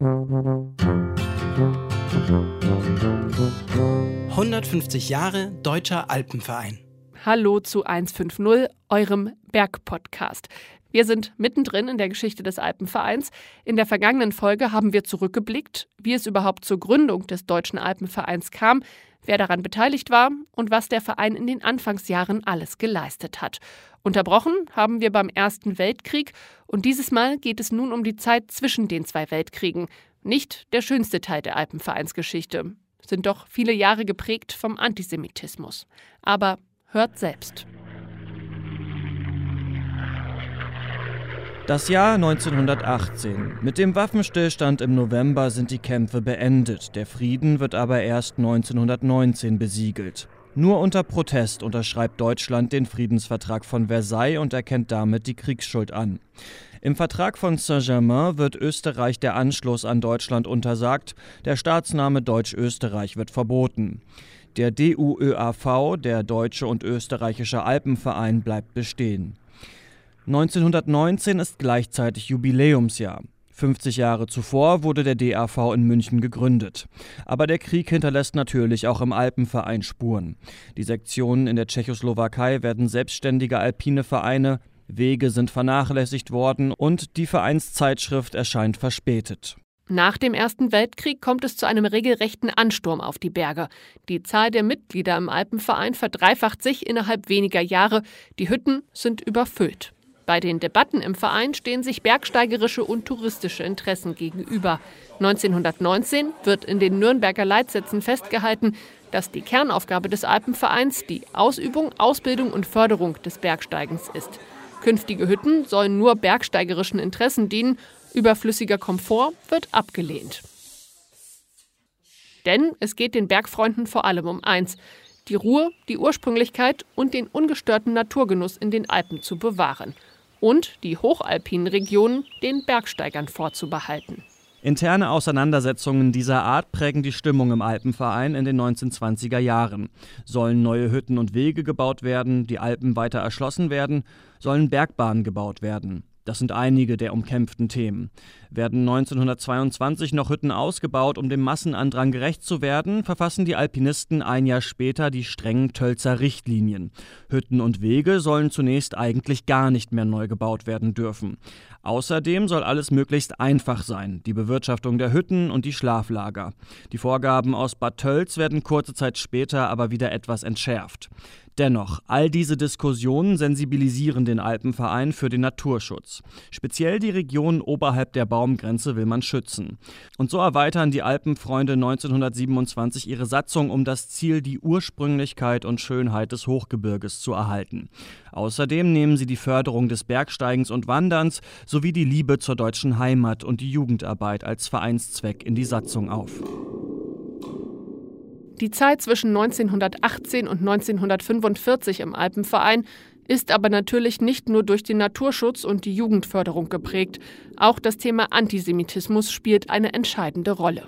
»150 Jahre Deutscher Alpenverein«. Hallo zu 150, eurem Bergpodcast. Wir sind mittendrin in der Geschichte des Alpenvereins. In der vergangenen Folge haben wir zurückgeblickt, wie es überhaupt zur Gründung des Deutschen Alpenvereins kam, wer daran beteiligt war und was der Verein in den Anfangsjahren alles geleistet hat. Unterbrochen haben wir beim Ersten Weltkrieg und dieses Mal geht es nun um die Zeit zwischen den zwei Weltkriegen. Nicht der schönste Teil der Alpenvereinsgeschichte. Sind doch viele Jahre geprägt vom Antisemitismus. Aber hört selbst. Das Jahr 1918. Mit dem Waffenstillstand im November sind die Kämpfe beendet. Der Frieden wird aber erst 1919 besiegelt. Nur unter Protest unterschreibt Deutschland den Friedensvertrag von Versailles und erkennt damit die Kriegsschuld an. Im Vertrag von Saint-Germain wird Österreich der Anschluss an Deutschland untersagt, der Staatsname Deutsch-Österreich wird verboten. Der DUÖAV, der Deutsche und Österreichische Alpenverein, bleibt bestehen. 1919 ist gleichzeitig Jubiläumsjahr. 50 Jahre zuvor wurde der DAV in München gegründet. Aber der Krieg hinterlässt natürlich auch im Alpenverein Spuren. Die Sektionen in der Tschechoslowakei werden selbstständige alpine Vereine, Wege sind vernachlässigt worden und die Vereinszeitschrift erscheint verspätet. Nach dem Ersten Weltkrieg kommt es zu einem regelrechten Ansturm auf die Berge. Die Zahl der Mitglieder im Alpenverein verdreifacht sich innerhalb weniger Jahre. Die Hütten sind überfüllt. Bei den Debatten im Verein stehen sich bergsteigerische und touristische Interessen gegenüber. 1919 wird in den Nürnberger Leitsätzen festgehalten, dass die Kernaufgabe des Alpenvereins die Ausübung, Ausbildung und Förderung des Bergsteigens ist. Künftige Hütten sollen nur bergsteigerischen Interessen dienen, überflüssiger Komfort wird abgelehnt. Denn es geht den Bergfreunden vor allem um eins, die Ruhe, die Ursprünglichkeit und den ungestörten Naturgenuss in den Alpen zu bewahren und die hochalpinen Regionen den Bergsteigern vorzubehalten. Interne Auseinandersetzungen dieser Art prägen die Stimmung im Alpenverein in den 1920er Jahren. Sollen neue Hütten und Wege gebaut werden, die Alpen weiter erschlossen werden, sollen Bergbahnen gebaut werden. Das sind einige der umkämpften Themen. Werden 1922 noch Hütten ausgebaut, um dem Massenandrang gerecht zu werden, verfassen die Alpinisten ein Jahr später die strengen Tölzer Richtlinien. Hütten und Wege sollen zunächst eigentlich gar nicht mehr neu gebaut werden dürfen. Außerdem soll alles möglichst einfach sein, die Bewirtschaftung der Hütten und die Schlaflager. Die Vorgaben aus Bad Tölz werden kurze Zeit später aber wieder etwas entschärft. Dennoch, all diese Diskussionen sensibilisieren den Alpenverein für den Naturschutz. Speziell die Regionen oberhalb der Baumgrenze will man schützen. Und so erweitern die Alpenfreunde 1927 ihre Satzung, um das Ziel, die Ursprünglichkeit und Schönheit des Hochgebirges zu erhalten. Außerdem nehmen sie die Förderung des Bergsteigens und Wanderns sowie die Liebe zur deutschen Heimat und die Jugendarbeit als Vereinszweck in die Satzung auf. Die Zeit zwischen 1918 und 1945 im Alpenverein ist aber natürlich nicht nur durch den Naturschutz und die Jugendförderung geprägt. Auch das Thema Antisemitismus spielt eine entscheidende Rolle.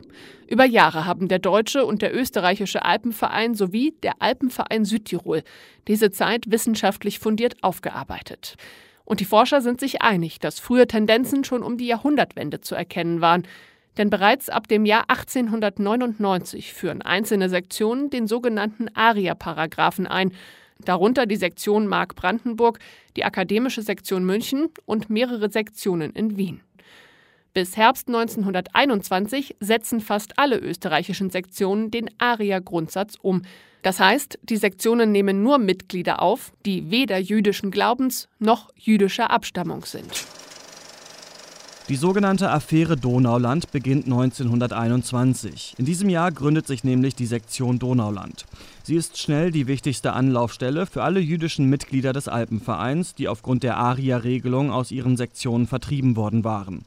Über Jahre haben der deutsche und der österreichische Alpenverein sowie der Alpenverein Südtirol diese Zeit wissenschaftlich fundiert aufgearbeitet. Und die Forscher sind sich einig, dass frühe Tendenzen schon um die Jahrhundertwende zu erkennen waren. Denn bereits ab dem Jahr 1899 führen einzelne Sektionen den sogenannten ARIA-Paragraphen ein, darunter die Sektion Mark-Brandenburg, die Akademische Sektion München und mehrere Sektionen in Wien. Bis Herbst 1921 setzen fast alle österreichischen Sektionen den ARIA-Grundsatz um. Das heißt, die Sektionen nehmen nur Mitglieder auf, die weder jüdischen Glaubens noch jüdischer Abstammung sind. Die sogenannte Affäre Donauland beginnt 1921. In diesem Jahr gründet sich nämlich die Sektion Donauland. Sie ist schnell die wichtigste Anlaufstelle für alle jüdischen Mitglieder des Alpenvereins, die aufgrund der ARIA-Regelung aus ihren Sektionen vertrieben worden waren.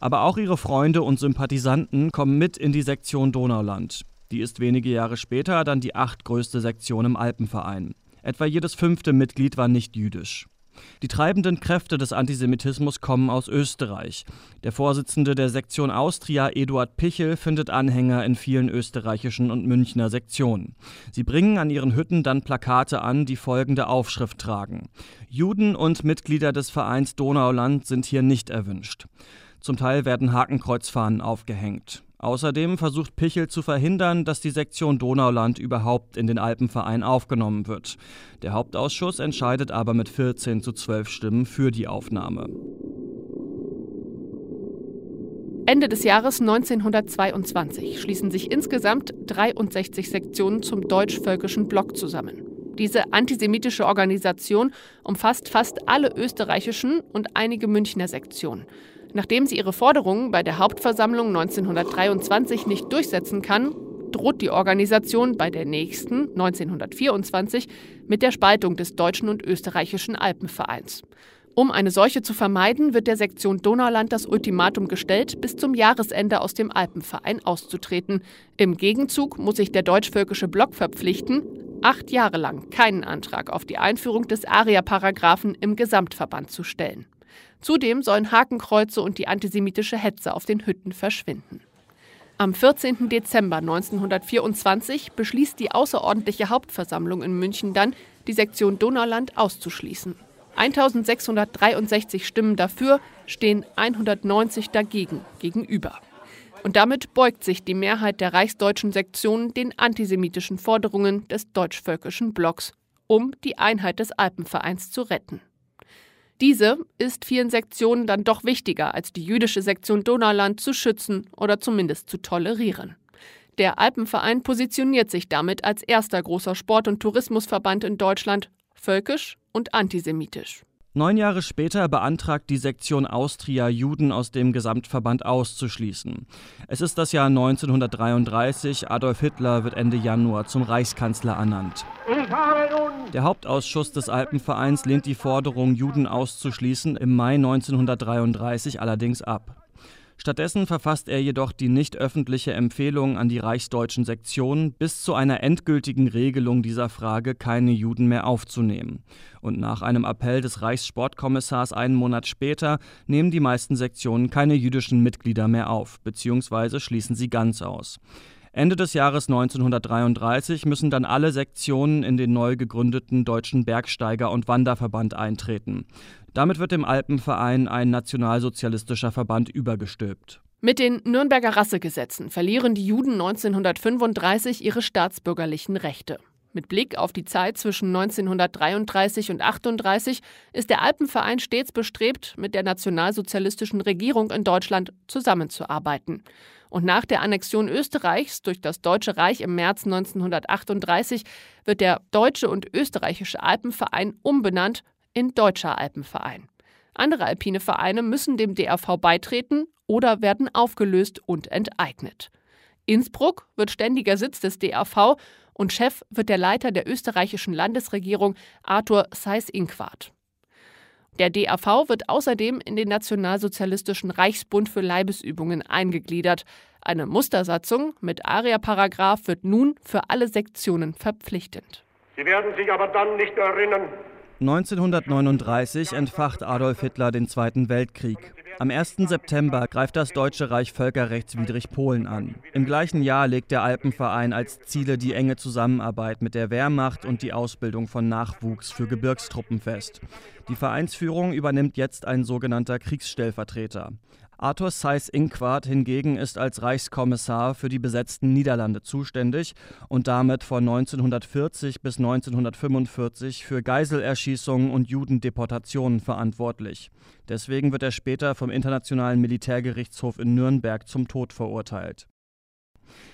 Aber auch ihre Freunde und Sympathisanten kommen mit in die Sektion Donauland. Die ist wenige Jahre später dann die achtgrößte Sektion im Alpenverein. Etwa jedes fünfte Mitglied war nicht jüdisch. Die treibenden Kräfte des Antisemitismus kommen aus Österreich. Der Vorsitzende der Sektion Austria, Eduard Pichel, findet Anhänger in vielen österreichischen und Münchner Sektionen. Sie bringen an ihren Hütten dann Plakate an, die folgende Aufschrift tragen. Juden und Mitglieder des Vereins Donauland sind hier nicht erwünscht. Zum Teil werden Hakenkreuzfahnen aufgehängt. Außerdem versucht Pichel zu verhindern, dass die Sektion Donauland überhaupt in den Alpenverein aufgenommen wird. Der Hauptausschuss entscheidet aber mit 14 zu 12 Stimmen für die Aufnahme. Ende des Jahres 1922 schließen sich insgesamt 63 Sektionen zum deutsch-völkischen Block zusammen. Diese antisemitische Organisation umfasst fast alle österreichischen und einige Münchner Sektionen. Nachdem sie ihre Forderungen bei der Hauptversammlung 1923 nicht durchsetzen kann, droht die Organisation bei der nächsten 1924 mit der Spaltung des deutschen und österreichischen Alpenvereins. Um eine solche zu vermeiden, wird der Sektion Donauland das Ultimatum gestellt, bis zum Jahresende aus dem Alpenverein auszutreten. Im Gegenzug muss sich der deutsch-völkische Block verpflichten, acht Jahre lang keinen Antrag auf die Einführung des ARIA-Paragraphen im Gesamtverband zu stellen. Zudem sollen Hakenkreuze und die antisemitische Hetze auf den Hütten verschwinden. Am 14. Dezember 1924 beschließt die außerordentliche Hauptversammlung in München dann, die Sektion Donauland auszuschließen. 1663 Stimmen dafür stehen 190 dagegen gegenüber. Und damit beugt sich die Mehrheit der reichsdeutschen Sektionen den antisemitischen Forderungen des deutschvölkischen Blocks, um die Einheit des Alpenvereins zu retten. Diese ist vielen Sektionen dann doch wichtiger, als die jüdische Sektion Donauland zu schützen oder zumindest zu tolerieren. Der Alpenverein positioniert sich damit als erster großer Sport- und Tourismusverband in Deutschland völkisch und antisemitisch. Neun Jahre später beantragt die Sektion Austria, Juden aus dem Gesamtverband auszuschließen. Es ist das Jahr 1933. Adolf Hitler wird Ende Januar zum Reichskanzler ernannt. Der Hauptausschuss des Alpenvereins lehnt die Forderung, Juden auszuschließen, im Mai 1933 allerdings ab. Stattdessen verfasst er jedoch die nicht öffentliche Empfehlung an die reichsdeutschen Sektionen, bis zu einer endgültigen Regelung dieser Frage keine Juden mehr aufzunehmen. Und nach einem Appell des Reichssportkommissars einen Monat später nehmen die meisten Sektionen keine jüdischen Mitglieder mehr auf, beziehungsweise schließen sie ganz aus. Ende des Jahres 1933 müssen dann alle Sektionen in den neu gegründeten Deutschen Bergsteiger- und Wanderverband eintreten. Damit wird dem Alpenverein ein nationalsozialistischer Verband übergestülpt. Mit den Nürnberger Rassegesetzen verlieren die Juden 1935 ihre staatsbürgerlichen Rechte. Mit Blick auf die Zeit zwischen 1933 und 1938 ist der Alpenverein stets bestrebt, mit der nationalsozialistischen Regierung in Deutschland zusammenzuarbeiten. Und nach der Annexion Österreichs durch das Deutsche Reich im März 1938 wird der Deutsche und Österreichische Alpenverein umbenannt in Deutscher Alpenverein. Andere alpine Vereine müssen dem DRV beitreten oder werden aufgelöst und enteignet. Innsbruck wird ständiger Sitz des DAV und Chef wird der Leiter der österreichischen Landesregierung Arthur Seyß-Inquart. Der DAV wird außerdem in den Nationalsozialistischen Reichsbund für Leibesübungen eingegliedert. Eine Mustersatzung mit ARIA-Paragraph wird nun für alle Sektionen verpflichtend. Sie werden sich aber dann nicht erinnern. 1939 entfacht Adolf Hitler den Zweiten Weltkrieg. Am 1. September greift das Deutsche Reich völkerrechtswidrig Polen an. Im gleichen Jahr legt der Alpenverein als Ziele die enge Zusammenarbeit mit der Wehrmacht und die Ausbildung von Nachwuchs für Gebirgstruppen fest. Die Vereinsführung übernimmt jetzt ein sogenannter Kriegsstellvertreter. Arthur Seyß-Inquart hingegen ist als Reichskommissar für die besetzten Niederlande zuständig und damit von 1940 bis 1945 für Geiselerschießungen und Judendeportationen verantwortlich. Deswegen wird er später vom Internationalen Militärgerichtshof in Nürnberg zum Tod verurteilt.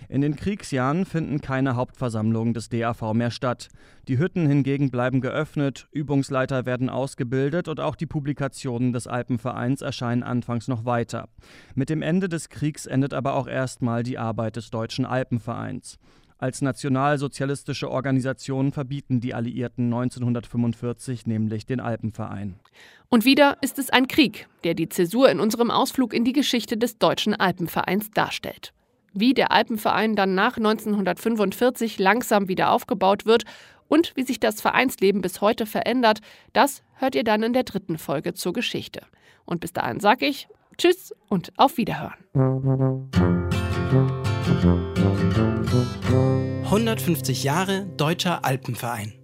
In den Kriegsjahren finden keine Hauptversammlungen des DAV mehr statt. Die Hütten hingegen bleiben geöffnet, Übungsleiter werden ausgebildet und auch die Publikationen des Alpenvereins erscheinen anfangs noch weiter. Mit dem Ende des Kriegs endet aber auch erstmal die Arbeit des Deutschen Alpenvereins. Als nationalsozialistische Organisation verbieten die Alliierten 1945 nämlich den Alpenverein. Und wieder ist es ein Krieg, der die Zäsur in unserem Ausflug in die Geschichte des Deutschen Alpenvereins darstellt. Wie der Alpenverein dann nach 1945 langsam wieder aufgebaut wird und wie sich das Vereinsleben bis heute verändert, das hört ihr dann in der dritten Folge zur Geschichte. Und bis dahin sage ich Tschüss und auf Wiederhören. 150 Jahre Deutscher Alpenverein.